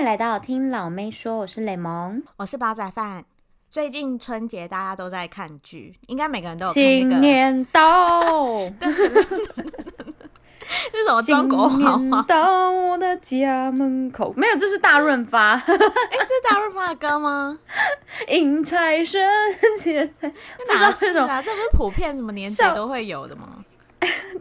迎来到听老妹说，我是雷蒙，我是煲仔饭。最近春节大家都在看剧，应该每个人都有看那个。新年到，这是什么中国好吗？到我的家门口，没有，这是大润发。哎、欸，这是大润发的歌吗？迎财神，接财，哪是啊？这不是普遍什么年节都会有的吗？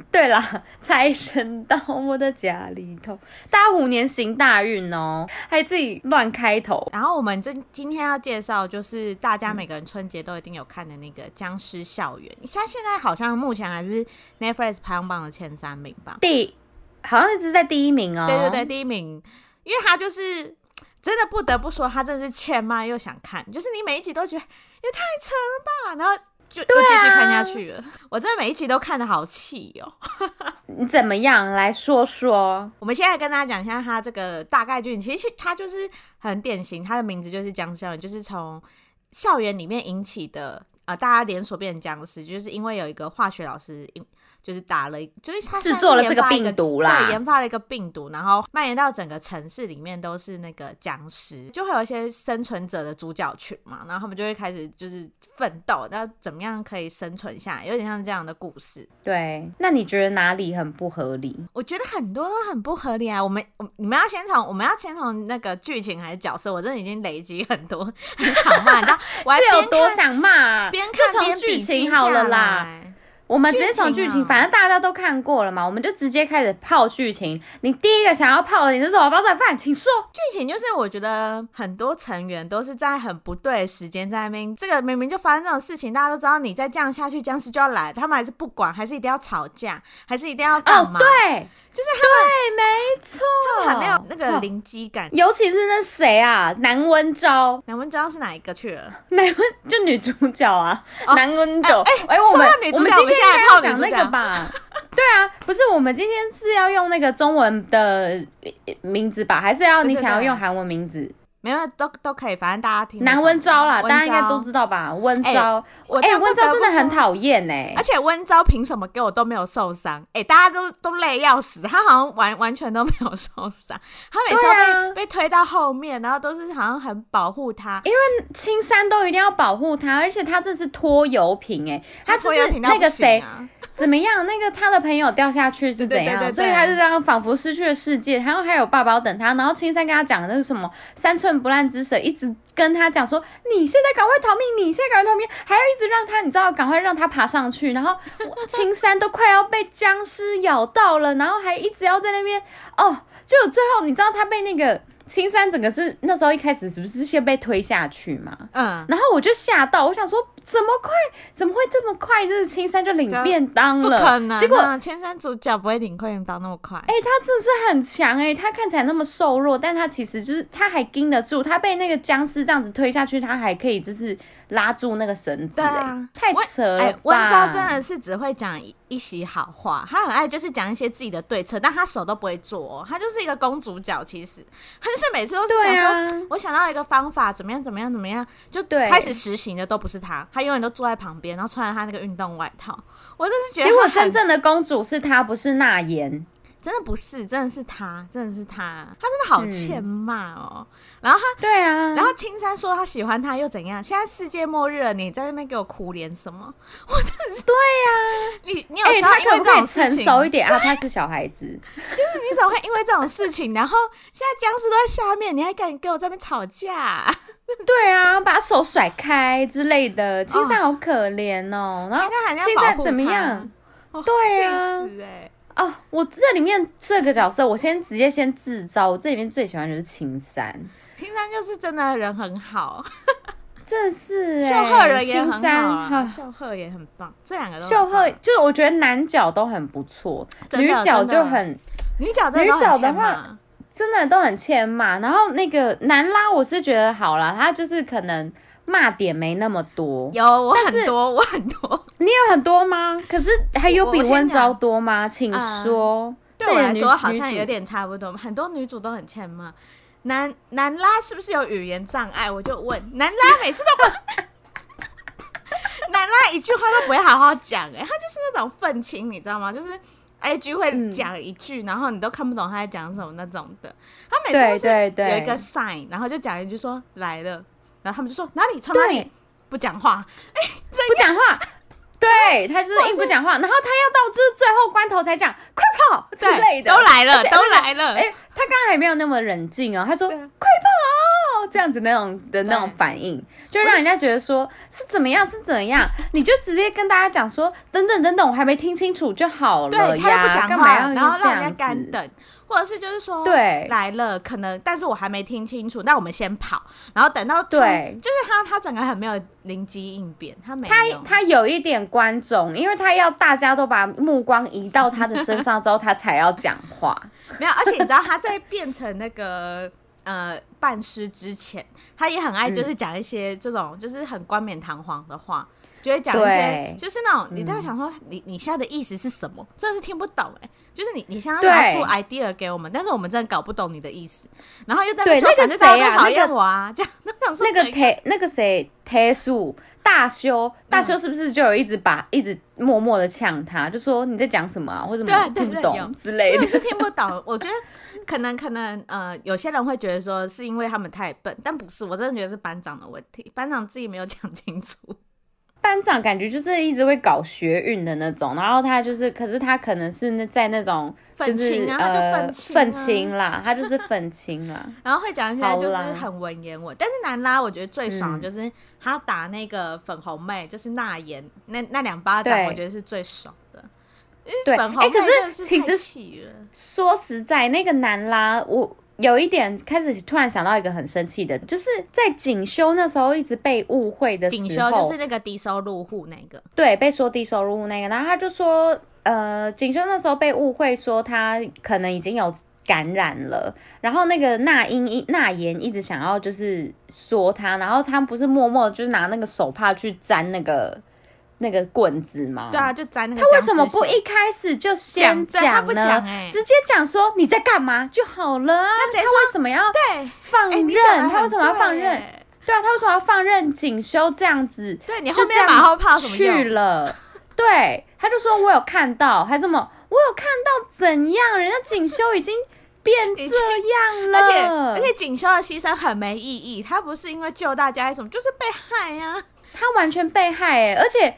对啦，财神到我的家里头，大家虎年行大运哦，还自己乱开头。然后我们这今天要介绍，就是大家每个人春节都一定有看的那个《僵尸校园》，像现在好像目前还是 Netflix 排行榜的前三名吧？第好像一直在第一名哦。对对对，第一名，因为他就是真的不得不说，他真的是欠骂又想看，就是你每一集都觉得也太扯了吧，然后。就继续看下去了，啊、我真的每一集都看的好气哦。你怎么样？来说说。我们现在跟大家讲一下他这个大概剧情，其实他就是很典型，他的名字就是僵尸校园，就是从校园里面引起的啊、呃，大家连锁变成僵尸，就是因为有一个化学老师就是打了，就是他制作了这个病毒啦，对，研发了一个病毒，然后蔓延到整个城市里面都是那个僵尸，就会有一些生存者的主角群嘛，然后他们就会开始就是奋斗，那怎么样可以生存下来，有点像这样的故事。对，那你觉得哪里很不合理？我觉得很多都很不合理啊。我们，我你们要先从我们要先从那个剧情还是角色？我真的已经累积很多 很想骂，你知道我还是有多想骂？边看边剧情好了啦。我们直接从剧情，反正大家都看过了嘛，我们就直接开始泡剧情。你第一个想要泡的，你是什么？煲仔饭，请说。剧情就是我觉得很多成员都是在很不对的时间在那边，这个明明就发生这种事情，大家都知道你再这样下去，僵尸就要来，他们还是不管，还是一定要吵架，还是一定要干嘛？哦，对。就是他们对，没错，他们还没有那个灵机感，尤其是那谁啊，南温昭，南温昭是哪一个去了？南温就女主角啊，哦、南温昭。哎哎，我们我们今天要讲那个吧？对啊，不是，我们今天是要用那个中文的名字吧？还是要你想要用韩文名字？没有，都都可以，反正大家听。南温昭啦，大家应该都知道吧？温昭，哎，温昭真的很讨厌哎，而且温昭凭什么给我都没有受伤？哎，大家都都累要死，他好像完完全都没有受伤，他每次都被被推到后面，然后都是好像很保护他，因为青山都一定要保护他，而且他这是拖油瓶哎，他就是那个谁。怎么样？那个他的朋友掉下去是怎样？对对对对对，所以他就这样仿佛失去了世界。然后还有爸爸等他，然后青山跟他讲的那是什么三不烂之舌，一直跟他讲说：“你现在赶快逃命！你现在赶快逃命！”还要一直让他，你知道，赶快让他爬上去。然后青山都快要被僵尸咬到了，然后还一直要在那边哦。就最后你知道他被那个。青山整个是那时候一开始是不是先被推下去嘛？嗯，然后我就吓到，我想说怎么快，怎么会这么快？就是青山就领便当了，不可能啊。结果青山主角不会领便当那么快。哎、欸，他真的是很强哎、欸，他看起来那么瘦弱，但他其实就是他还盯得住，他被那个僵尸这样子推下去，他还可以就是。拉住那个绳子、欸，啊、太扯了吧！温昭、欸、真的是只会讲一一席好话，他很爱就是讲一些自己的对策，但他手都不会做、喔，他就是一个公主角。其实他就是每次都是想说，啊、我想到一个方法，怎么样怎么样怎么样，就开始实行的都不是他，他永远都坐在旁边，然后穿着他那个运动外套。我真是觉得，结果真正的公主是他，不是娜妍。真的不是，真的是他，真的是他，他真的好欠骂哦。嗯、然后他，对啊，然后青山说他喜欢他又怎样？现在世界末日了，你在那边给我苦脸什么？我真的是，对呀，你你有时候因为这种事情，欸、成熟一点啊，他是小孩子，就是你怎么会因为这种事情，然后现在僵尸都在下面，你还敢跟我在那边吵架？对啊，把手甩开之类的，青山好可怜哦。然后青山怎么样？哦、对啊，哦，我这里面这个角色，我先直接先自招。我这里面最喜欢的就是青山，青山就是真的人很好，这是 秀赫人也很好啊，秀赫也很棒，这两个都秀赫就是我觉得男角都很不错，女角就很女角女角的话真的都很欠骂，然后那个男拉我是觉得好啦，他就是可能。骂点没那么多，有我很多，我很多，你有很多吗？可是还有比温昭多吗？请说。对我来说好像有点差不多，很多女主都很欠骂。男男拉是不是有语言障碍？我就问男拉，每次都不，男拉一句话都不会好好讲，哎，他就是那种愤青，你知道吗？就是 A G 会讲一句，嗯，然后你都看不懂他在讲什么那种的。他每次都是有一个 sign，然后就讲一句说来了，然后他们就说哪里从哪里？不讲话，哎，不讲话。对，他就是硬不讲话，然后他要到就是最后关头才讲快跑之类的，都来了，都来了。哎，他刚刚还没有那么冷静哦，他说快跑这样子那种的那种反应，就让人家觉得说是怎么样是怎么样，你就直接跟大家讲说等等等等，我还没听清楚就好了呀，对，他又不讲话，然后让人家干等。或者是就是说，对，来了，可能，但是我还没听清楚，那我们先跑，然后等到对，就是他，他整个很没有灵机应变，他没，他他有一点观众，因为他要大家都把目光移到他的身上之后，他才要讲话。没有，而且你知道他在变成那个呃半师之前，他也很爱就是讲一些这种、嗯、就是很冠冕堂皇的话。就会讲一些，就是那种你在想说你，你你现在的意思是什么？真的是听不懂哎、欸。就是你你现在拿出 idea 给我们，但是我们真的搞不懂你的意思。然后又在说，对，那个谁啊？讨厌我啊？这样 那个谁那个谁铁树大修大修是不是就有一直把一直默默的呛他，就说你在讲什么啊？或者什么听不懂之类的，你是听不懂。我觉得可能可能呃，有些人会觉得说是因为他们太笨，但不是，我真的觉得是班长的问题，班长自己没有讲清楚。班长感觉就是一直会搞学运的那种，然后他就是，可是他可能是那在那种就是呃愤青啦，他就是愤青 啦，然后会讲一些就是很文言文。但是南拉我觉得最爽就是他打那个粉红妹，就是娜妍那那两巴掌，我觉得是最爽的。对，哎、欸，可是其实说实在，那个南拉我。有一点开始突然想到一个很生气的，就是在锦修那时候一直被误会的时候，锦修就是那个低收入户那个，对，被说低收入户那个，然后他就说，呃，锦绣那时候被误会说他可能已经有感染了，然后那个那英一那言一直想要就是说他，然后他不是默默就是拿那个手帕去沾那个。那个棍子嘛，对啊，就粘那个。他为什么不一开始就先讲呢？讲欸、直接讲说你在干嘛就好了啊？他，他为什么要对放任？欸、他为什么要放任？对啊，他为什么要放任锦修这样子？对你后面马后炮什么去了？对，他就说我有看到，还这么我有看到怎样？人家锦修已经变这样了，而且而且锦修的牺牲很没意义，他不是因为救大家什么，就是被害呀、啊，他完全被害哎、欸，而且。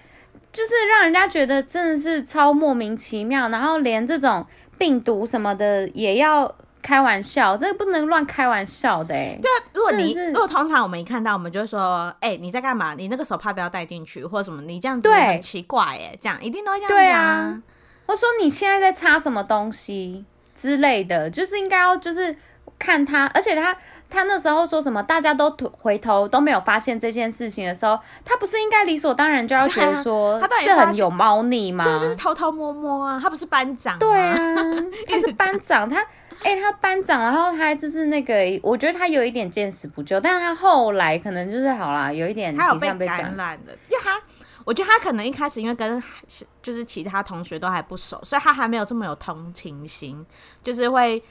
就是让人家觉得真的是超莫名其妙，然后连这种病毒什么的也要开玩笑，这个不能乱开玩笑的哎。对啊，如果你如果通常我们一看到，我们就说，哎、欸，你在干嘛？你那个手帕不要带进去，或者什么，你这样子很奇怪哎，这样一定都会这样讲。对啊，我说你现在在擦什么东西之类的，就是应该要就是看他，而且他。他那时候说什么？大家都回头都没有发现这件事情的时候，他不是应该理所当然就要觉得说他这很有猫腻吗？对就是偷偷摸摸啊，他不是班长。对啊，他是班长，他哎、欸，他班长，然后他就是那个，我觉得他有一点见死不救，但是他后来可能就是好啦，有一点他有被感染的，因为他我觉得他可能一开始因为跟就是其他同学都还不熟，所以他还没有这么有同情心，就是会。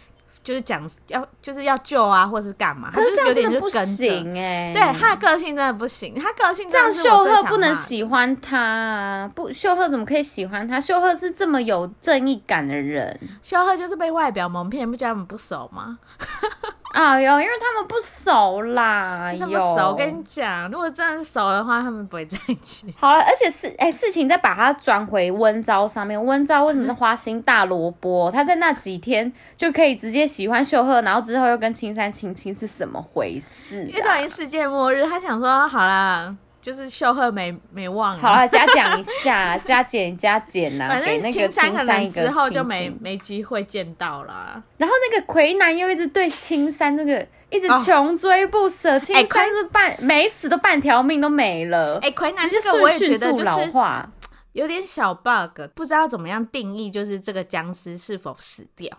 就是讲要就是要救啊，或是干嘛？他就是有点就跟行哎，对他的个性真的不行，他个性这样秀赫不能喜欢他啊，不秀赫怎么可以喜欢他？秀赫是这么有正义感的人，秀赫就是被外表蒙骗，不觉得他们不熟吗？啊哟，因为他们不熟啦，他们不熟。我跟你讲，如果真的熟的话，他们不会在一起。好了，而且事哎、欸，事情再把它转回温昭上面。温昭为什么是花心大萝卜？他在那几天就可以直接喜欢秀赫，然后之后又跟青山亲亲，是什么回事、啊？因为等于世界末日，他想说好啦。就是秀赫没没忘了，好了，加讲一下，加减加减呐，反正青山可能之后就没没机会见到了。然后那个魁南又一直对青山这个一直穷追不舍，哦、青山是半没死都半条命都没了。哎，魁南这个我也觉得就是有点小 bug，不知道怎么样定义，就是这个僵尸是否死掉。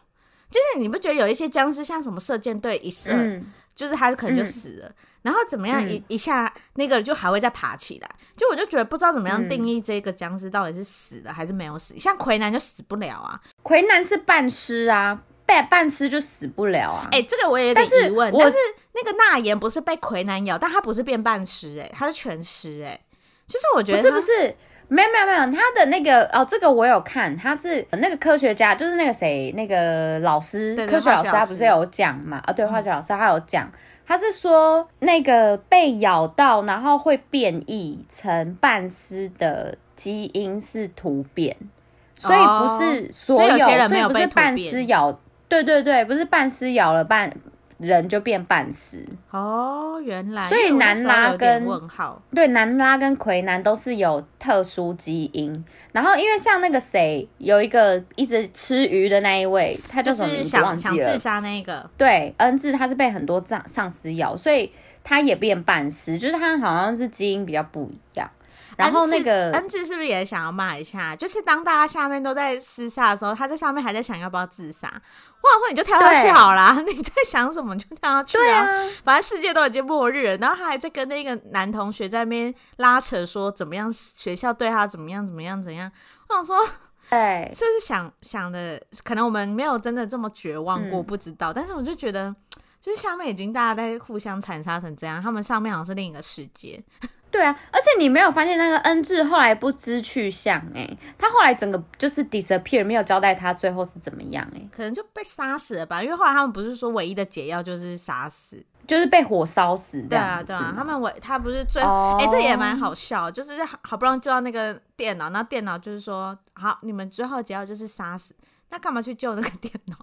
就是你不觉得有一些僵尸像什么射箭队一射，嗯、就是他可能就死了。嗯然后怎么样一、嗯、一下那个就还会再爬起来，就我就觉得不知道怎么样定义这个僵尸到底是死了还是没有死。像魁南就死不了啊，魁南是半尸啊，半半尸就死不了啊。哎、欸，这个我也有点疑问。但是，那个那言不是被魁南咬，但他不是变半尸，哎，他是全尸，哎，就是我觉得不是不是没有没有没有，他的那个哦，这个我有看，他是那个科学家，就是那个谁，那个老师，对对对，科学老师，他不是有讲嘛？啊，对，化学老师他有讲，嗯、他是说那个被咬到，然后会变异成半尸的基因是突变，所以不是所有，所以有些人没有被，所以不是半尸咬，对对对，不是半尸咬了半。人就变半尸哦，原来，所以南拉跟问号对南拉跟奎南都是有特殊基因。然后因为像那个谁，有一个一直吃鱼的那一位，他叫什么名字忘记了？想自杀那个，对，恩智他是被很多丧丧尸咬，所以他也变半尸，就是他好像是基因比较不一样。然后那个恩智是不是也想要骂一下？就是当大家下面都在厮杀的时候，他在上面还在想要不要自杀。我想说你就跳下去好啦，你在想什么就跳下去啊！啊反正世界都已经末日了，然后他还在跟那个男同学在那边拉扯，说怎么样学校对他怎么样怎么样怎样。我想说，对，是不是想想的？可能我们没有真的这么绝望过，不知道。嗯、但是我就觉得，就是下面已经大家在互相残杀成这样，他们上面好像是另一个世界。对啊，而且你没有发现那个恩智后来不知去向哎、欸，他后来整个就是 disappear，没有交代他最后是怎么样哎、欸，可能就被杀死了吧？因为后来他们不是说唯一的解药就是杀死，就是被火烧死这样。对啊，对啊，他们唯他不是最后哎、oh. 欸，这也蛮好笑，就是好不容易救到那个电脑，那电脑就是说好，你们最后解药就是杀死，那干嘛去救那个电脑？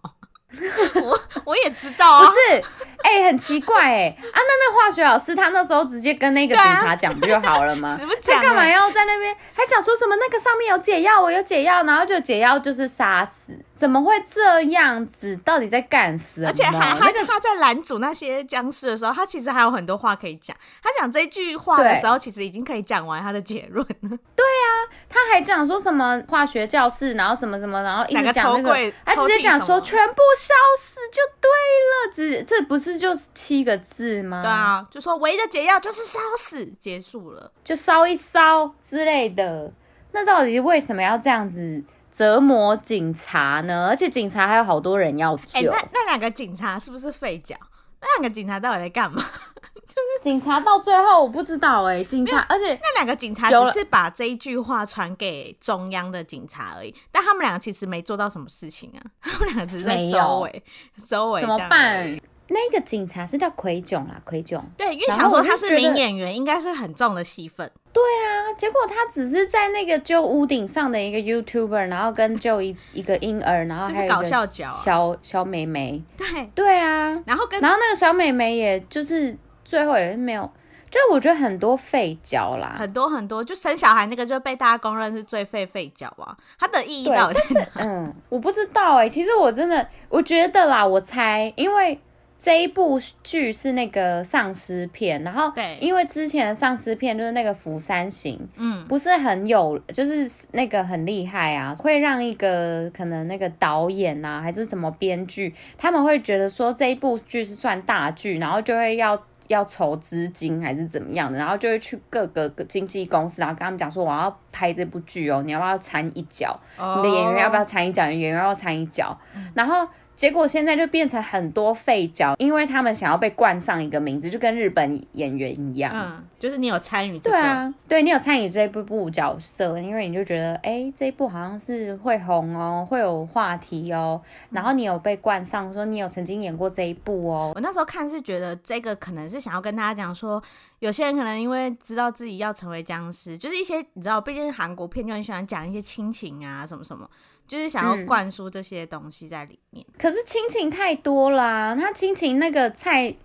我我也知道啊，不是，哎、欸，很奇怪、欸，哎，啊，那那化学老师他那时候直接跟那个警察讲不就好了吗？他干嘛要在那边？还讲说什么那个上面有解药，我有解药，然后就解药就是杀死。怎么会这样子？到底在干什么？而且还他他在拦阻那些僵尸的时候，他其实还有很多话可以讲。他讲这句话的时候，其实已经可以讲完他的结论了。对啊，他还讲说什么化学教室，然后什么什么，然后一直讲那个，他直接讲说全部烧死就对了。只这不是就七个字吗？对啊，就说唯一的解药就是烧死，结束了，就烧一烧之类的。那到底为什么要这样子？折磨警察呢，而且警察还有好多人要救。欸、那那两个警察是不是废脚？那两个警察到底在干嘛？就是警察到最后我不知道哎、欸，警察，而且那两个警察只是把这一句话传给中央的警察而已，但他们两个其实没做到什么事情啊，他们两个只是在周围周围怎么办？那个警察是叫奎炯啊，奎炯。对，因为想说他是名演员，应该是很重的戏份。对啊，结果他只是在那个旧屋顶上的一个 YouTuber，然后跟就一一个婴儿，然后还有一个搞笑角小小美眉。对对啊，然后跟然后那个小美眉，也就是最后也是没有，就我觉得很多废角啦，很多很多，就生小孩那个就被大家公认是最废废角啊，它的意义到底是？嗯，我不知道哎、欸，其实我真的我觉得啦，我猜因为。这一部剧是那个丧尸片，然后对，因为之前的丧尸片就是那个《釜山行》，嗯，不是很有，就是那个很厉害啊，会让一个可能那个导演啊，还是什么编剧，他们会觉得说这一部剧是算大剧，然后就会要要筹资金还是怎么样的，然后就会去各个经纪公司，然后跟他们讲说我要拍这部剧哦，你要不要掺一脚？哦，你的演员要不要掺一脚？演员要不要掺一脚？嗯，然后。结果现在就变成很多废角，因为他们想要被冠上一个名字，就跟日本演员一样。嗯，就是你有参与这个，对啊，对你有参与这一部部角色，因为你就觉得，哎、欸，这一部好像是会红哦，会有话题哦，然后你有被冠上，说你有曾经演过这一部哦。我那时候看是觉得这个可能是想要跟大家讲说，有些人可能因为知道自己要成为僵尸，就是一些你知道，毕竟韩国片就很喜欢讲一些亲情啊，什么什么。就是想要灌输这些东西在里面，嗯、可是亲情太多啦。他亲情那个蔡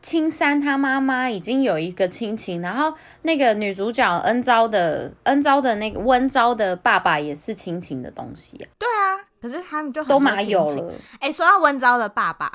青山他妈妈已经有一个亲情，然后那个女主角恩昭的恩昭的那个温昭的爸爸也是亲情的东西啊。对啊，可是他们就很都蛮有了。哎、欸，说到温昭的爸爸，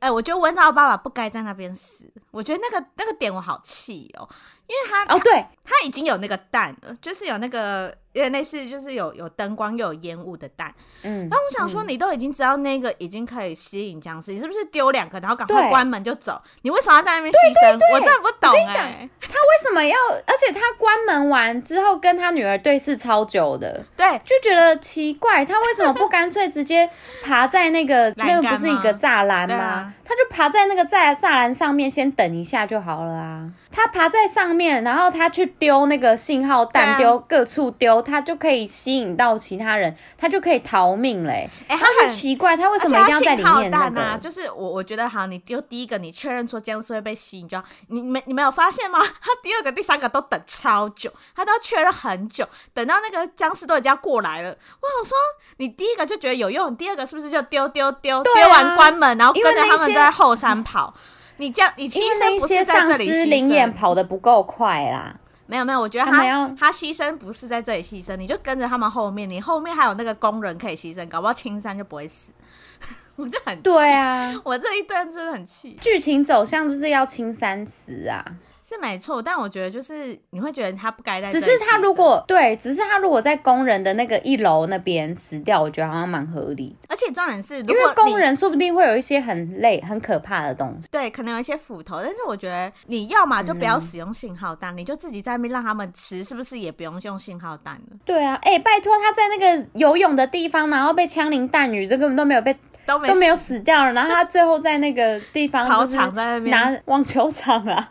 哎、欸，我觉得温昭的爸爸不该在那边死。我觉得那个那个点我好气哦，因为他哦，对，他已经有那个蛋了，就是有那个。有点类似就是有有灯光又有烟雾的蛋，嗯，那我想说，你都已经知道那个已经可以吸引僵尸，你是不是丢两个，然后赶快关门就走？你为什么要在那边牺牲？我真的不懂哎、欸，他为什么要？而且他关门完之后跟他女儿对视超久的，对，就觉得奇怪，他为什么不干脆直接爬在那个那个不是一个栅栏吗？他就爬在那个栅栅栏上面先等一下就好了啊。他爬在上面，然后他去丢那个信号弹，丢、啊、各处丢，他就可以吸引到其他人，他就可以逃命嘞。哎、欸，他很奇怪，他为什么一定要在里面、那个？啊，就是我我觉得好，你丢第一个，你确认说僵尸会被吸引，就你没你没有发现吗？他第二个、第三个都等超久，他都要确认很久，等到那个僵尸都已经要过来了。我想说，你第一个就觉得有用，第二个是不是就丢丢丢丢完关门，然后跟着他们在后山跑？你这样，你牺牲不是在这里牺牲，灵眼跑得不够快啦。没有没有，我觉得他他，他牺牲不是在这里牺牲，你就跟着他们后面，你后面还有那个工人可以牺牲，搞不好青山就不会死。我就很，对啊，我这一段真的很气。剧情走向就是要青山死啊。是没错，但我觉得就是你会觉得他不该在。只是他如果对，只是他如果在工人的那个一楼那边死掉，我觉得好像蛮合理的。而且重点是，因为工人说不定会有一些很累、很可怕的东西。对，可能有一些斧头。但是我觉得你要嘛就不要使用信号弹，嗯、你就自己在那边让他们吃，是不是也不用用信号弹了？对啊，哎、欸，拜托他在那个游泳的地方，然后被枪林弹雨，这根本都没有被都没都没有死掉了。然后他最后在那个地方操场在那边拿网球场啊。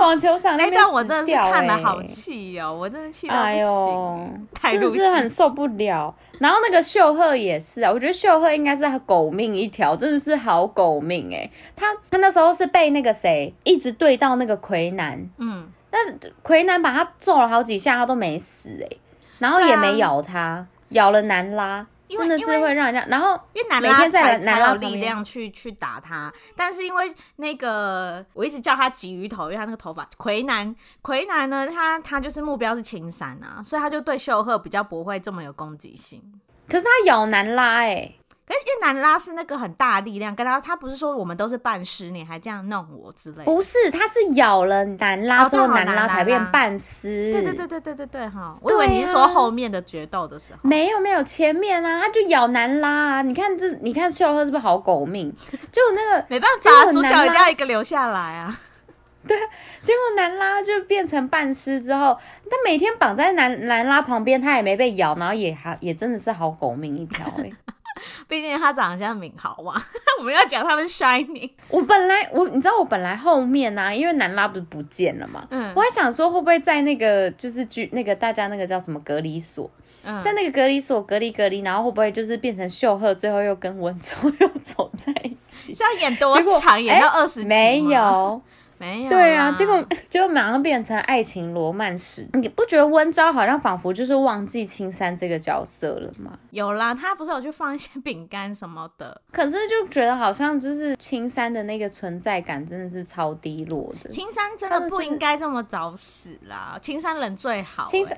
网球场那段我真的是看了好气哦，我真的气到不行，哎呦，太入戏，真的是很受不了。然后那个秀赫也是啊，我觉得秀赫应该是狗命一条，真的是好狗命哎。他他那时候是被那个谁一直对到那个魁南，嗯，那魁南把他揍了好几下，他都没死哎，然后也没咬他，啊、咬了南拉。真的是会让人家，然后因为男拉才才有力量去去打他，但是因为那个我一直叫他鲫鱼头，因为他那个头发魁南魁南呢，他他就是目标是青山啊，所以他就对秀赫比较不会这么有攻击性。可是他咬男拉哎、欸。可是越南拉是那个很大力量，跟他他不是说我们都是半尸，你还这样弄我之类的？不是，他是咬了南拉之后，南拉才变半尸。对对对对对对对哈！我以为你是说后面的决斗的时候。没有没有，前面啊，他就咬南拉啊！你看这，你看秀赫是不是好狗命？就那个没办法，主角一定要一个留下来啊！对，结果南拉就变成半尸之后，他每天绑在南南拉旁边，他也没被咬，然后也还也真的是好狗命一条哎、欸。毕竟他长得像敏豪嘛，我们要讲他们 Shining。我本来我你知道我本来后面呢、啊，因为南拉不是不见了嘛，嗯，我还想说会不会在那个就是居那个大家那个叫什么隔离所，嗯，在那个隔离所隔离隔离，然后会不会就是变成秀赫最后又跟文州 又走在一起？这样演多长？演到二十集？没有。没有对啊，结果就马上变成爱情罗曼史。你不觉得温昭好像仿佛就是忘记青山这个角色了吗？有啦，他不是有去放一些饼干什么的，可是就觉得好像就是青山的那个存在感真的是超低落的。青山真的不应该这么早死啦，青山人最好、欸。青山，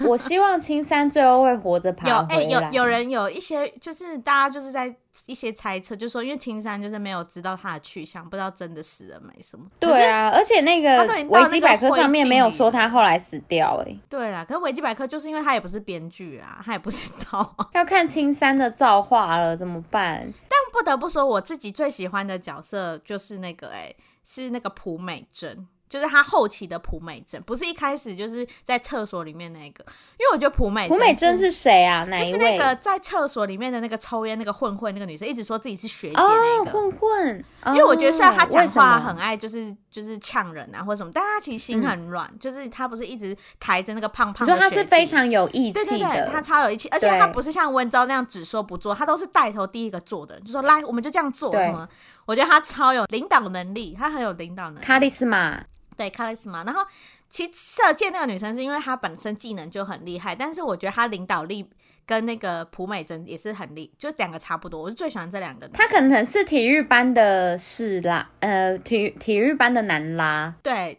我希望青山最后会活着 爬回来。有哎、欸，有有人有一些就是大家就是在。一些猜测就是说，因为青山就是没有知道他的去向，不知道真的死了没什么。对啊，而且那个维基百科上面没有说他后来死掉哎、欸。对啦，可是维基百科就是因为他也不是编剧啊，他也不知道。要看青山的造化了，怎么办？但不得不说，我自己最喜欢的角色就是那个哎、欸，是那个朴美珍。就是他后期的朴美珍，不是一开始就是在厕所里面那个，因为我觉得朴美朴美珍是谁啊？哪一位？就是那个在厕所里面的那个抽烟那个混混那个女生，一直说自己是学姐那个、哦、混混。因为我觉得虽然她讲话很爱就是就是呛人啊或者什么，但她其实心很软、嗯，就是她不是一直抬着那个胖胖的。说他是非常有义气的，对对对，他超有义气，而且她不是像温昭那样只说不做，她都是带头第一个做的人，就说来我们就这样做什么。我觉得他超有领导能力，他很有领导能力。卡莉斯玛。对，卡莉丝玛。然后其实射箭那个女生是因为她本身技能就很厉害，但是我觉得她领导力跟那个朴美珍也是很厉，就两个差不多。我是最喜欢这两个。她可能是体育班的是啦，呃，体育体育班的男拉。对，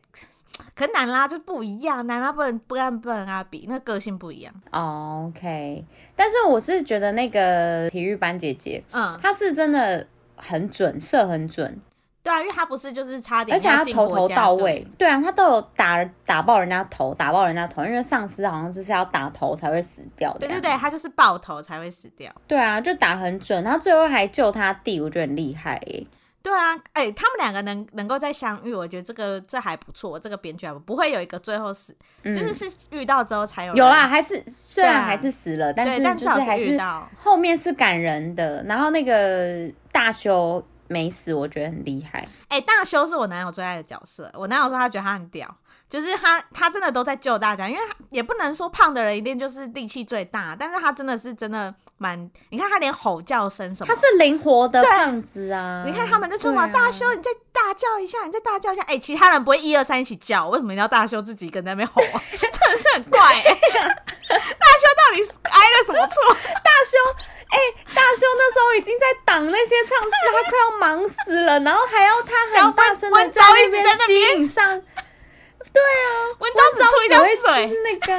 可男拉就不一样，男拉不能不跟不能跟他比，那个、个性不一样。Oh, OK，但是我是觉得那个体育班姐姐，嗯，她是真的很准，射很准。对啊，因为他不是就是差点，而且他头头到位。对，啊，他都有打打爆人家头，打爆人家头，因为丧尸好像就是要打头才会死掉的。对对对，他就是爆头才会死掉。对啊，就打很准，然后最后还救他弟，我觉得很厉害耶。对啊，哎、欸，他们两个能能够再相遇，我觉得这个这还不错，这个编剧还不会有一个最后死，嗯、就是是遇到之后才有。有啦，还是虽然还是死了，啊、但是就是还是遇到后面是感人的。然后那个大修。没死，我觉得很厉害。哎、欸，大修是我男友最爱的角色。我男友说他觉得他很屌，就是他他真的都在救大家，因为也不能说胖的人一定就是力气最大，但是他真的是真的蛮，你看他连吼叫声什么，他是灵活的胖子啊。你看他们在说嘛，大修你再大叫一下，你再大叫一下，哎、欸，其他人不会一二三一起叫，为什么你要大修自己跟在那边吼啊？真的是很怪、欸。大修到底挨了什么错？大修，哎、欸，大胸那时候已经在挡那些唱词，他快要忙死了，然后还要他很大声的在那边吸引上。对啊，温昭只出一张嘴，是那个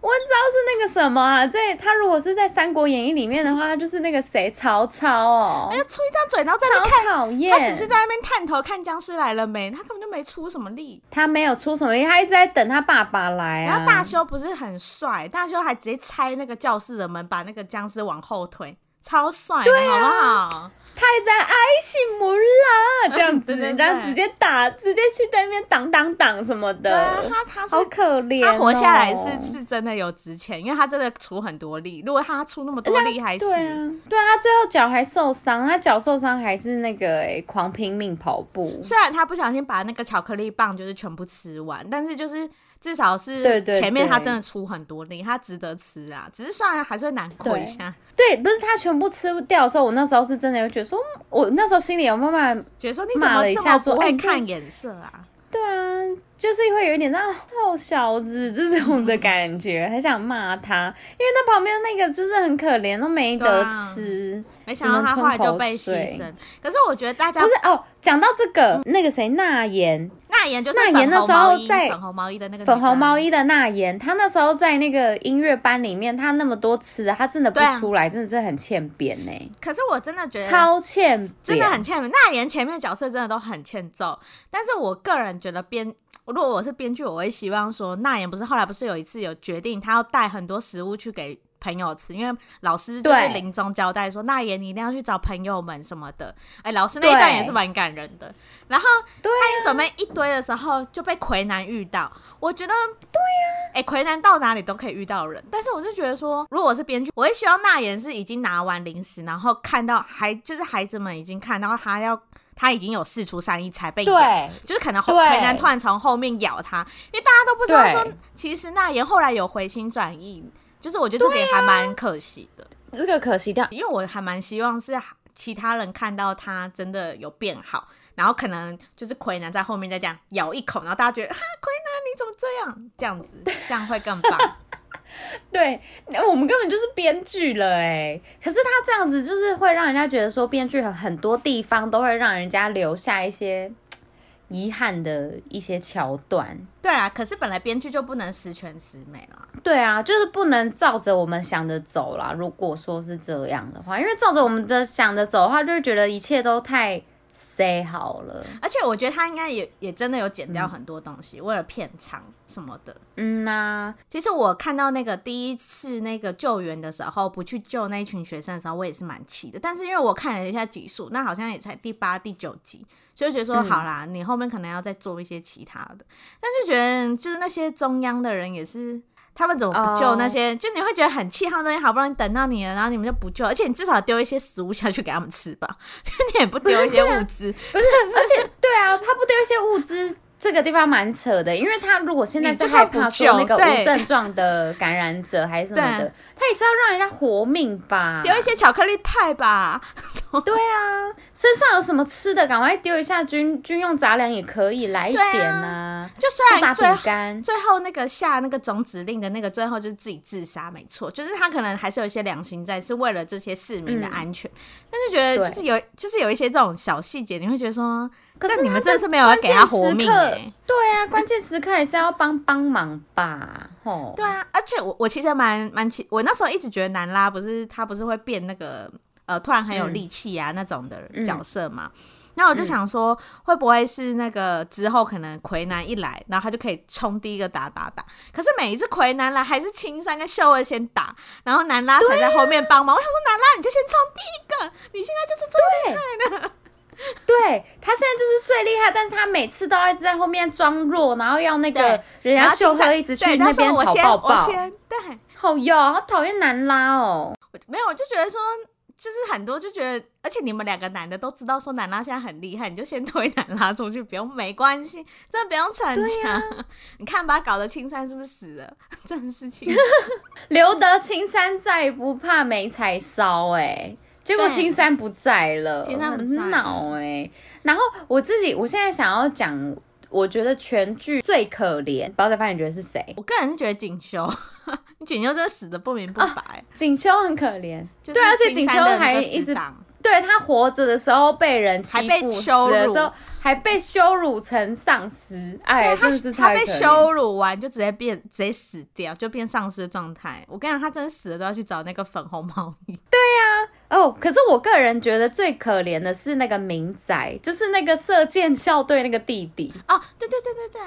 温昭是那个什么啊？在他如果是在《三国演义》里面的话，他就是那个谁曹操哦。哎呀，出一张嘴，然后在那边看，讨厌。他只是在那边探头看僵尸来了没，他根本就没出什么力。他没有出什么力，他一直在等他爸爸来啊。然后大修不是很帅，大修还直接拆那个教室的门，把那个僵尸往后推，超帅的，好不好？他还在爱心不啦，这样子，然后直接打，直接去对面挡挡挡什么的。啊他他好可怜，他活下来是是真的有值钱，因为他真的出很多力。如果他出那么多力，还是对啊，对啊，他最后脚还受伤，他脚受伤还是那个哎，狂拼命跑步。虽然他不小心把那个巧克力棒就是全部吃完，但是就是。至少是前面他真的出很多力，他值得吃啊。只是算了，还是会难过一下。对，对，不是他全部吃不掉的时候，我那时候是真的有觉得说，我那时候心里有慢慢觉得说，你骂了一下说，爱看眼色啊。对啊，就是会有一点那臭小子这种的感觉，很想骂他，因为他旁边那个就是很可怜，都没得吃。啊、没想到他后来就被牺牲。可是我觉得大家不是哦，讲到这个，那个谁，娜妍。娜妍就是娜妍那时候在粉红毛衣的那个粉红毛衣的那妍，她那时候在那个音乐班里面，他那么多吃的，她真的不出来，啊、真的是很欠扁呢、欸。可是我真的觉得超欠扁，真的很欠扁。那妍前面的角色真的都很欠揍，但是我个人觉得编，如果我是编剧，我会希望说，那妍不是后来不是有一次有决定，他要带很多食物去给。朋友吃，因为老师就在临终交代说：“娜妍，你一定要去找朋友们什么的。”哎，老师那一段也是蛮感人的。然后他已经准备一堆的时候，就被魁南遇到。我觉得，对呀，哎，魁南到哪里都可以遇到人，但是我就觉得说，如果我是编剧，我会希望娜妍是已经拿完零食，然后看到孩就是孩子们已经看到他要他已经有事出善意才被咬，就是可能后魁南突然从后面咬他，因为大家都不知道说，其实娜妍后来有回心转意。就是我觉得这点还蛮可惜的，这个可惜掉，因为我还蛮希望是其他人看到他真的有变好，然后可能就是奎南在后面再这样咬一口，然后大家觉得啊，奎南你怎么这样？这样子这样会更棒。对，我们根本就是编剧了哎，可是他这样子就是会让人家觉得说，编剧很很多地方都会让人家留下一些。遗憾的一些桥段，对啊，可是本来编剧就不能十全十美啦。对啊，就是不能照着我们想的走啦。如果说是这样的话，因为照着我们的想的走的话，就会觉得一切都太塞好了。而且我觉得他应该也也真的有剪掉很多东西，嗯、为了片场什么的。嗯呐、啊，其实我看到那个第一次那个救援的时候，不去救那一群学生的时候，我也是蛮气的。但是因为我看了一下集数，那好像也才第八、第九集。所以觉得说、嗯、好啦，你后面可能要再做一些其他的，但就觉得就是那些中央的人也是，他们怎么不救那些？Oh. 就你会觉得很气，他们那边好不容易等到你了，然后你们就不救，而且你至少丢一些食物下去给他们吃吧，就 你也不丢一些物资，不是？而且对啊，他不丢一些物资。这个地方蛮扯的，因为他如果现在是害怕说那个无症状的感染者还是什么的，他也是要让人家活命吧？丢一些巧克力派吧？对啊，身上有什么吃的，赶快丢一下军军用杂粮也可以来一点呢、啊。就虽然最后最后那个下那个总指令的那个最后就是自己自杀，没错，就是他可能还是有一些良心在，是为了这些市民的安全。嗯、但是觉得就是有就是有一些这种小细节，你会觉得说。可是你们真的是没有要给他活命哎、欸！对啊，关键时刻还是要帮帮忙吧？吼，对啊，而且我我其实蛮蛮奇，我那时候一直觉得南拉不是他不是会变那个呃突然很有力气啊、嗯、那种的角色嘛？那、嗯、我就想说会不会是那个之后可能魁南一来，然后他就可以冲第一个打打打？可是每一次魁南来还是青山跟秀儿先打，然后南拉才在后面帮忙。我想说南拉你就先冲第一个，你现在就是最厉害的。对，他现在就是最厉害，但是他每次都要一直在后面装弱，然后要那个人家秀禾一直去那边讨抱抱。对，好哟，好讨厌南拉哦。没有，我就觉得说就是很多就觉得，而且你们两个男的都知道说南拉现在很厉害，你就先推南拉出去，不用没关系，真的不用逞强。啊、你看把他，搞得青山是不是死了？真的是青山留得青山在，不怕没柴烧哎。结果青山不在了，青山很恼哎。然后我自己，我现在想要讲，我觉得全剧最可怜，宝仔饭你觉得是谁？我个人是觉得锦绣。锦绣真的死的不明不白，锦绣很可怜，对，而且锦绣还一直对他活着的时候被人欺负，还被羞辱，还被羞辱成丧尸，哎，他他被羞辱完就直接变直接死掉，就变丧尸的状态。我跟你讲，他真的死了都要去找那个粉红毛衣。对呀，哦，可是我个人觉得最可怜的是那个明仔，就是那个射箭校队那个弟弟。哦，对对对对对。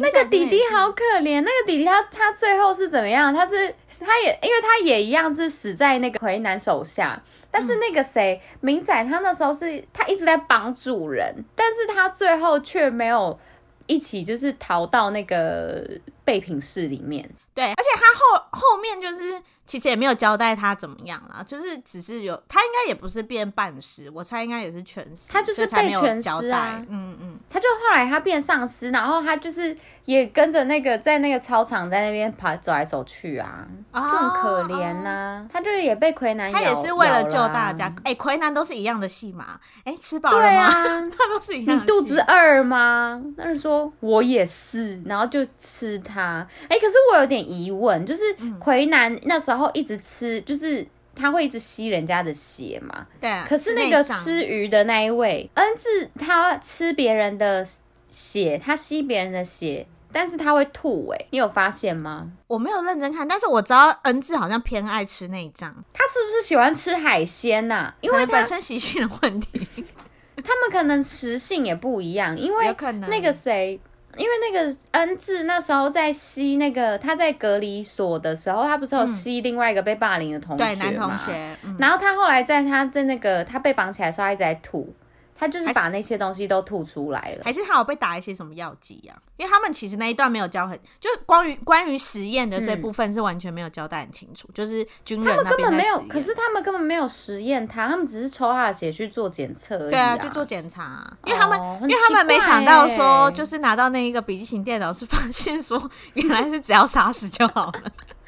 那个弟弟好可怜，那个弟弟他他最后是怎么样？他是他也因为他也一样是死在那个魁南手下，但是那个谁明仔他那时候是他一直在帮助人，但是他最后却没有一起就是逃到那个备品室里面。对，而且他后后面就是其实也没有交代他怎么样啦，就是只是有他应该也不是变半尸，我猜应该也是全尸，他就是被全尸啊，嗯嗯，他就后来他变丧尸，然后他就是也跟着那个在那个操场在那边跑走来走去啊，就很可怜呐、啊，他就是也被魁南，他也是为了救大家，哎、欸，魁南都是一样的戏码，哎、欸，吃饱了吗？啊、他都是一样，你肚子饿吗？那人说我也是，然后就吃他，哎、欸，可是我有点。疑问就是魁南那时候一直吃，嗯、就是他会一直吸人家的血嘛？对、啊。可是那个吃鱼的那一位恩智，他吃别人的血，他吸别人的血，但是他会吐、欸。哎，你有发现吗？我没有认真看，但是我知道恩智好像偏爱吃内脏。他是不是喜欢吃海鲜呐、啊？因为本身习性的问题，他们可能食性也不一样。因为那个谁。因为那个恩智那时候在吸那个他在隔离所的时候，他不是有吸另外一个被霸凌的同学嗯？对，男同学。嗯、然后他后来在他在那个他被绑起来的时候，他一直在吐。他就是把那些东西都吐出来了，还是他有被打一些什么药剂啊？因为他们其实那一段没有交很，就关于关于实验的这部分是完全没有交代很清楚，嗯、就是军人他们根本没有，可是他们根本没有实验他，他们只是抽他的血去做检测而已、啊。对啊，就做检查，因为他们、哦欸、因为他们没想到说，就是拿到那一个笔记型电脑是发现说，原来是只要杀死就好了，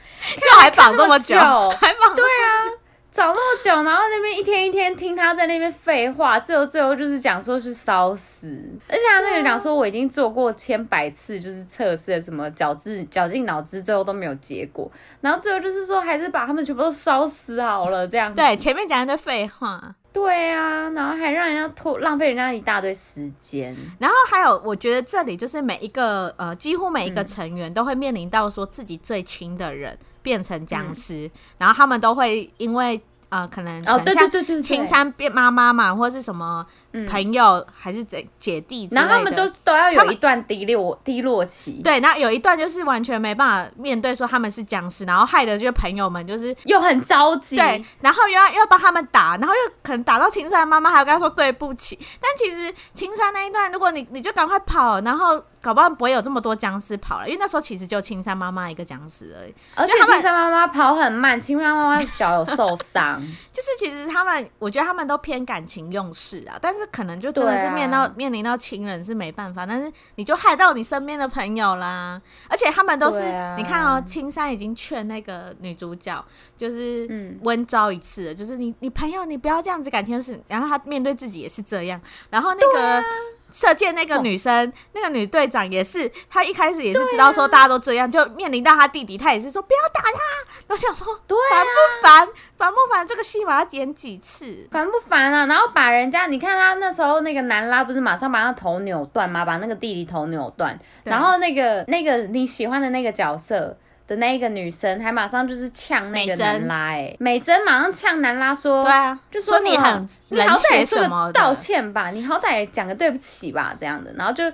就还绑这么久，还绑对啊。找那么久，然后那边一天一天听他在那边废话，最后最后就是讲说是烧死，而且他那个讲说我已经做过千百次就是测试，什么绞尽绞尽脑汁，最后都没有结果，然后最后就是说还是把他们全部都烧死好了这样。对，前面讲一堆废话。对啊，然后还让人家拖浪费人家一大堆时间，然后还有我觉得这里就是每一个呃几乎每一个成员都会面临到说自己最亲的人。变成僵尸，嗯、然后他们都会因为呃，可能哦，对对对对，青山变妈妈嘛，或者是什么朋友，嗯、还是姐姐弟之类的，然后他们都都要有一段低落低落期。对，然后有一段就是完全没办法面对说他们是僵尸，然后害得这些朋友们就是又很着急，对，然后又要又要帮他们打，然后又可能打到青山妈妈，还要跟他说对不起。但其实青山那一段，如果你你就赶快跑，然后。搞不好不会有这么多僵尸跑了，因为那时候其实就青山妈妈一个僵尸而已。而且青山妈妈跑很慢，青山妈妈脚有受伤。就是其实他们，我觉得他们都偏感情用事啊，但是可能就真的是面到、啊、面临到亲人是没办法，但是你就害到你身边的朋友啦。而且他们都是，啊、你看哦，青山已经劝那个女主角，就是温招一次了，嗯、就是你你朋友你不要这样子感情是，然后他面对自己也是这样，然后那个。射箭那个女生，哦、那个女队长也是，她一开始也是知道说大家都这样，啊、就面临到她弟弟，她也是说不要打他。然后想说，对啊、烦不烦？烦不烦？这个戏码要演几次？烦不烦啊？然后把人家，你看他那时候那个男拉不是马上把他头扭断吗？把那个弟弟头扭断，然后那个那个你喜欢的那个角色。的那一个女生还马上就是呛那个南拉，哎，美珍马上呛南拉说，对啊，就说你很，你好歹也说个道歉吧，你好歹讲个对不起吧，这样的，然后就是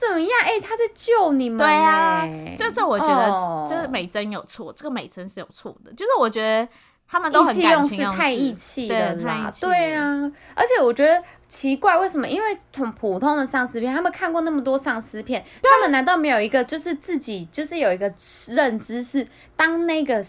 怎么样？哎，他在救你们，对啊，这这我觉得这美珍有错，这个美珍是有错的，就是我觉得他们都很感情用事，太义气了啦，对啊，而且我觉得。奇怪，为什么？因为很普通的丧尸片，他们看过那么多丧尸片，他们难道没有一个就是自己就是有一个认知是当那个？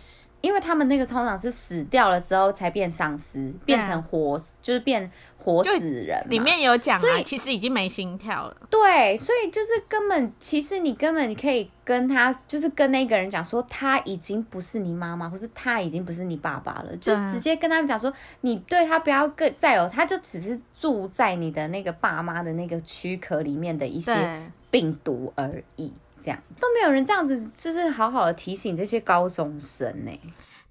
因为他们那个通常是死掉了之后才变丧尸，变成活，就是变活死人。里面有讲啊，所以其实已经没心跳了。对，所以就是根本，其实你根本可以跟他，就是跟那个人讲说，他已经不是你妈妈，或是他已经不是你爸爸了，就直接跟他们讲说，你对他不要更再有，他就只是住在你的那个爸妈的那个躯壳里面的一些病毒而已。这样都没有人这样子，就是好好的提醒这些高中生呢、欸。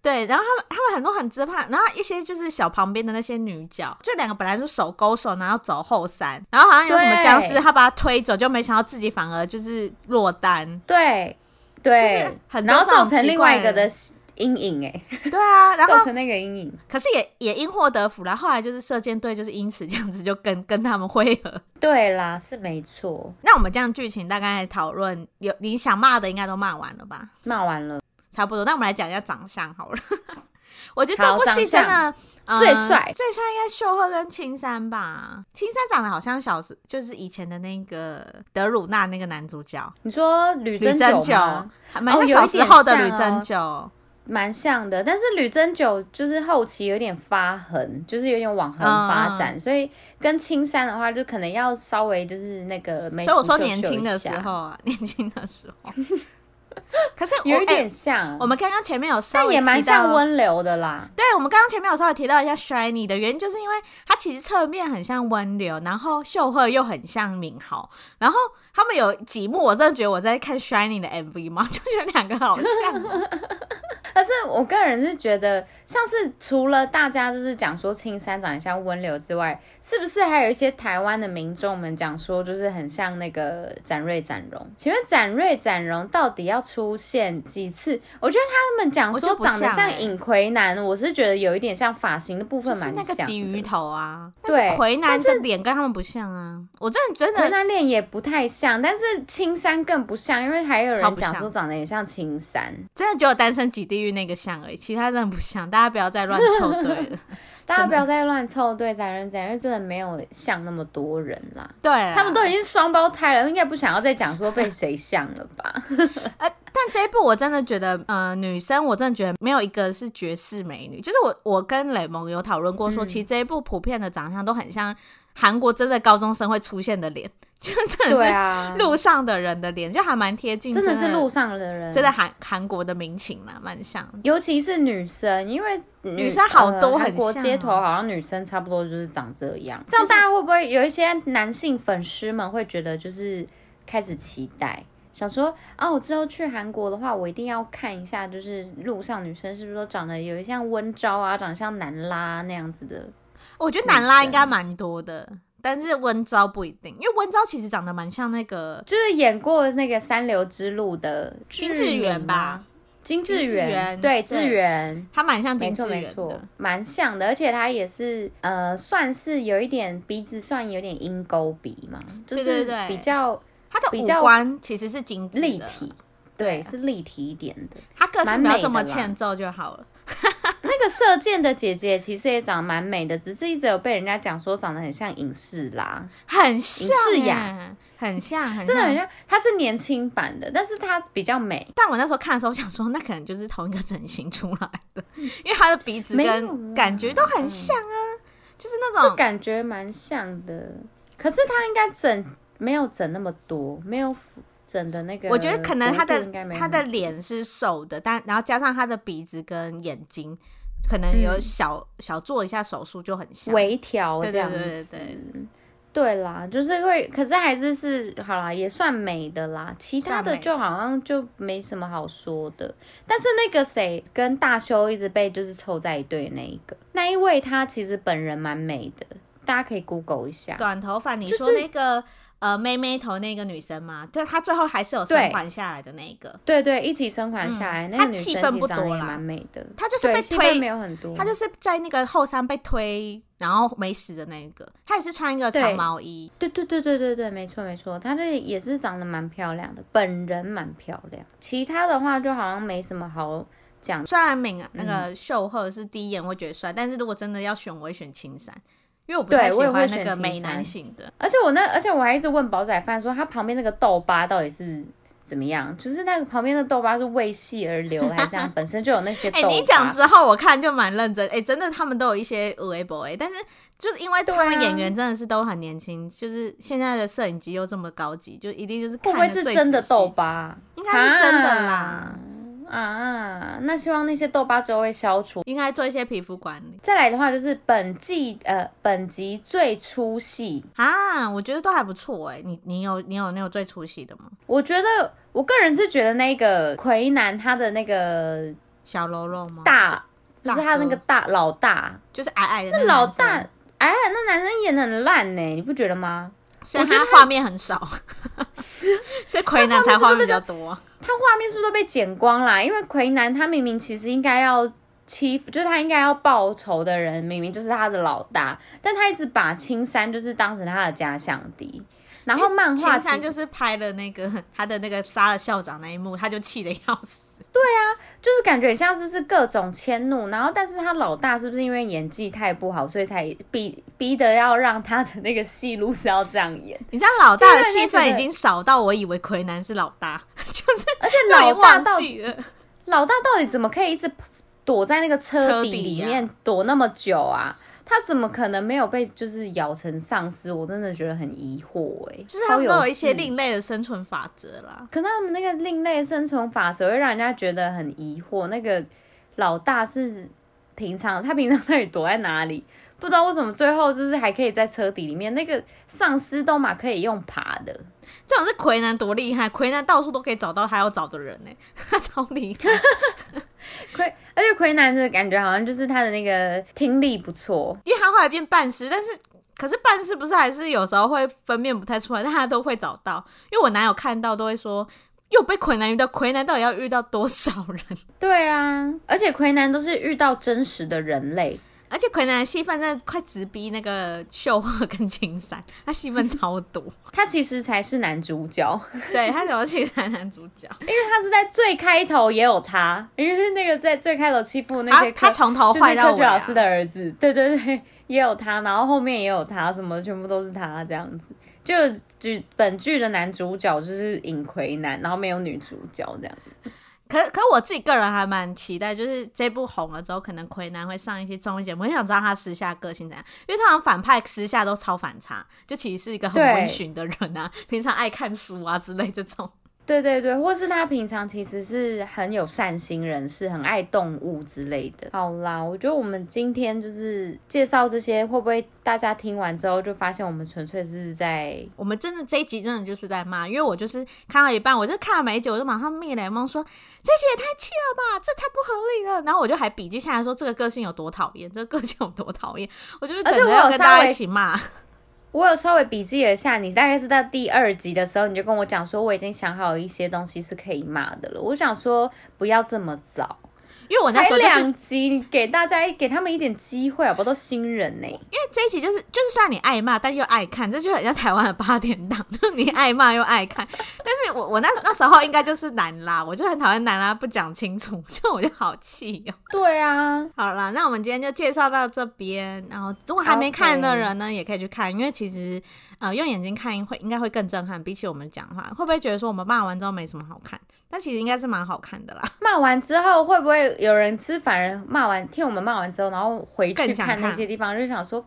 对，然后他们他们很多很自怕，然后一些就是小旁边的那些女角，就两个本来是手勾手，然后走后山，然后好像有什么僵尸，他把他推走，就没想到自己反而就是落单。对对，就是很多然后造成另外一个的阴影哎。对啊，然后造成那个阴影，可是也也因祸得福啦。后来就是射箭队就是因此这样子就跟跟他们会合。对啦，是没错。那我们这样剧情大概讨论，有你想骂的应该都骂完了吧？骂完了。差不多，那我们来讲一下长相好了。我觉得这部戏真的、嗯、最帅，最帅应该秀赫跟青山吧。青山长得好像小时，就是以前的那个德鲁纳那个男主角。你说吕真九吗？蛮像小时候的吕真九，蛮、哦、像的。但是吕珍九就是后期有点发横，就是有点往横发展，嗯、所以跟青山的话，就可能要稍微就是那个。所以我说年轻的时候啊，年轻的时候。可是有一点像，欸、我们刚刚前面有稍微也蛮像温流的啦。对，我们刚刚前面有稍微提到一下 Shiny 的原因，就是因为它其实侧面很像温流，然后秀赫又很像敏豪，然后他们有几幕我真的觉得我在看 Shining 的 MV 吗，就觉得两个好像。可是我个人是觉得，像是除了大家就是讲说青山长得像温流之外，是不是还有一些台湾的民众们讲说，就是很像那个展瑞展荣？请问展瑞展荣到底要出现几次？我觉得他们讲说长得像尹奎南，我是觉得有一点像发型的部分是那个鲫鱼头啊，对，奎南的脸跟他们不像啊。我真的真的，奎南脸也不太像，但是青山更不像，因为还有人讲说长得也像青山，真的只有单身即地狱那个像而已，其他真的不像。大家不要再乱凑对了，大家不要再乱凑对，展人展，因为真的没有像那么多人啦。对啦，他们都已经是双胞胎了，应该不想要再讲说被谁像了吧？呃，但这一部我真的觉得，呃，女生我真的觉得没有一个是绝世美女。就是我我跟雷蒙有讨论过说，说、嗯、其实这一部普遍的长相都很像韩国真的高中生会出现的脸。就真的是路上的人的脸，就还蛮贴近，真的是路上的人，真的韩韩国的民情嘛，蛮像。尤其是女生，因为女，女生好多韩国街头好像女生差不多就是长这样。这样大家会不会有一些男性粉丝们会觉得就是开始期待，想说啊，我之后去韩国的话，我一定要看一下，就是路上女生是不是都长得有一像温昭啊，长得像南拉那样子的？我觉得南拉应该蛮多的。但是温昭不一定，因为温昭其实长得蛮像那个，就是演过那个《三流之路》的金智媛吧？金智媛，对，智媛，她蛮像金智媛的，没错，蛮像的，而且她也是呃，算是有一点鼻子，算有点鹰钩鼻嘛，就是比较他的五官其实是精立体，对，是立体一点的，他个性不要这么欠揍就好了。那个射箭的姐姐其实也长得蛮美的，只是一直有被人家讲说长得很像影视啦，很像呀，很像，很像，真的很像。她是年轻版的，但是她比较美。但我那时候看的时候，我想说那可能就是同一个整形出来的，因为她的鼻子跟感觉都很像啊，就是那种是感觉蛮像的。可是她应该整没有整那么多，没有。整的那个，我觉得可能他的他的脸是瘦的，但然后加上他的鼻子跟眼睛，可能有小、嗯、小做一下手术就很像微调这样子。对对对对对啦，就是会，可是还是是好啦，也算美的啦。其他的就好像就没什么好说的。但是那个谁跟大修一直被就是凑在一对那一个那一位，他其实本人蛮美的，大家可以 Google 一下。短头发，你说那个。就是呃，妹妹头那个女生嘛，对，她最后还是有生还下来的那一个，对对，一起生还下来。嗯、那个女生气氛不多啦，蛮美的。她就是被推，没有很多。她就是在那个后山被推，然后没死的那一个。她也是穿一个长毛衣。对对对对对对，没错没错。她这也是长得蛮漂亮的，本人蛮漂亮。其他的话就好像没什么好讲。虽然敏那个秀赫是第一眼会觉得帅，嗯、但是如果真的要选，我会选青山。因为我不太喜欢那个美男型的。而且我那，而且我还一直问宝仔饭说，他旁边那个痘疤到底是。怎么样？就是那个旁边的痘疤是为戏而流，还是这样？本身就有那些。哎、欸，你讲之后我看就蛮认真。哎、欸，真的，他们都有一些微博哎，但是就是因为他们演员真的是都很年轻，啊、就是现在的摄影机又这么高级，就一定就是看会不会是真的痘疤？应该是真的啦。啊，那希望那些痘疤之后会消除，应该做一些皮肤管理。再来的话就是本季呃本集最出戏啊，我觉得都还不错哎。你你有你有那种最出戏的吗？我觉得我个人是觉得那个魁男他的那个小喽啰吗？大就是他那个大老大，就是矮矮的那老大矮矮那男生演的很烂呢，你不觉得吗？所以他画面很少，所以魁南才画面比较多。他画面是不是都被剪光啦？因为魁南他明明其实应该要欺负，就是他应该要报仇的人，明明就是他的老大，但他一直把青山就是当成他的假想敌。然后漫画就是拍了那个 他的那个杀了校长那一幕，他就气得要死。对啊，就是感觉像是是各种迁怒，然后但是他老大是不是因为演技太不好，所以才逼逼得要让他的那个戏路是要这样演？你知道老大的戏份已经少到我以为魁南是老大，就是而且老大到底老大到底怎么可以一直躲在那个车底里面躲那么久啊？他怎么可能没有被就是咬成丧尸？我真的觉得很疑惑哎、欸。就是他们都有一些另类的生存法则啦。可他们那个另类生存法则会让人家觉得很疑惑。那个老大是平常他平常到底躲在哪里？不知道为什么最后就是还可以在车底里面。那个丧尸都嘛可以用爬的。这种是魁男多厉害，魁男到处都可以找到他要找的人呢、欸，他超厉害。魁，而且魁男的感觉好像就是他的那个听力不错，因为他后来变半师，但是可是半尸不是还是有时候会分辨不太出来，但他都会找到。因为我男友看到都会说，又被魁男遇到，魁男到底要遇到多少人？对啊，而且魁男都是遇到真实的人类。而且奎南的戏份真的快直逼那个秀赫跟青山，他戏份超多。他其实才是男主角，对，他怎么去才男主角？因为他是在最开头也有他，因为那个在最开头欺负那些他从头坏到尾，科学老师的儿子，对对对，也有他，然后后面也有他，什么全部都是他这样子。就剧本剧的男主角就是尹奎男，然后没有女主角这样子。可可我自己个人还蛮期待，就是这部红了之后，可能魁南会上一些综艺节目，我很想知道他私下个性怎样，因为他好像反派私下都超反差，就其实是一个很温驯的人啊，平常爱看书啊之类这种。对对对，或是他平常其实是很有善心人士，很爱动物之类的。好啦，我觉得我们今天就是介绍这些，会不会大家听完之后就发现我们纯粹是在，我们真的这一集真的就是在骂，因为我就是看到一半，我就看了没久，我就马上灭雷蒙说，这些也太气了吧，这太不合理了。然后我就还笔记下来说这个个性有多讨厌，这个个性有多讨厌，我就是等着要跟大家一起骂。我有稍微笔记了一下，你大概是到第二集的时候，你就跟我讲说，我已经想好一些东西是可以骂的了。我想说，不要这么早。因为我那时候就是两集，给大家给他们一点机会，好不好？都新人呢。因为这一集就是就是虽然你爱骂，但又爱看，这就很像台湾的八点档，就是你爱骂又爱看。我我那那时候应该就是男啦，我就很讨厌男啦不讲清楚，就我就好气哦。对啊，好啦，那我们今天就介绍到这边。然后如果还没看的人呢.也可以去看，因为其实呃用眼睛看会应该会更震撼，比起我们讲话，会不会觉得说我们骂完之后没什么好看？但其实应该是蛮好看的啦。骂完之后会不会？有人吃，反而骂完听我们骂完之后，然后回去看那些地方，就想说，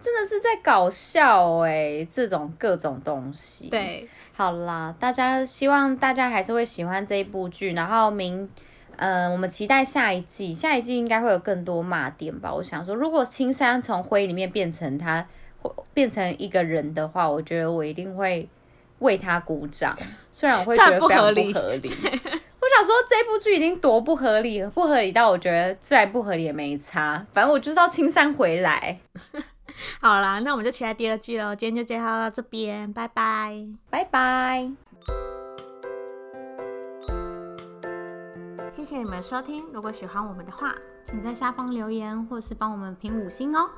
真的是在搞笑哎、欸，这种各种东西。对，好啦，大家希望大家还是会喜欢这一部剧，然后明，嗯、呃，我们期待下一季，下一季应该会有更多骂点吧。我想说，如果青山从灰里面变成他，变成一个人的话，我觉得我一定会为他鼓掌，虽然我会觉得非常不合理。我想说，这部剧已经多不合理了，不合理到我觉得再不合理也没差。反正我就是要青山回来。好啦，那我们就期待第二季喽。今天就介绍到这边，拜拜，拜拜。谢谢你们收听，如果喜欢我们的话，请在下方留言或是帮我们评五星哦。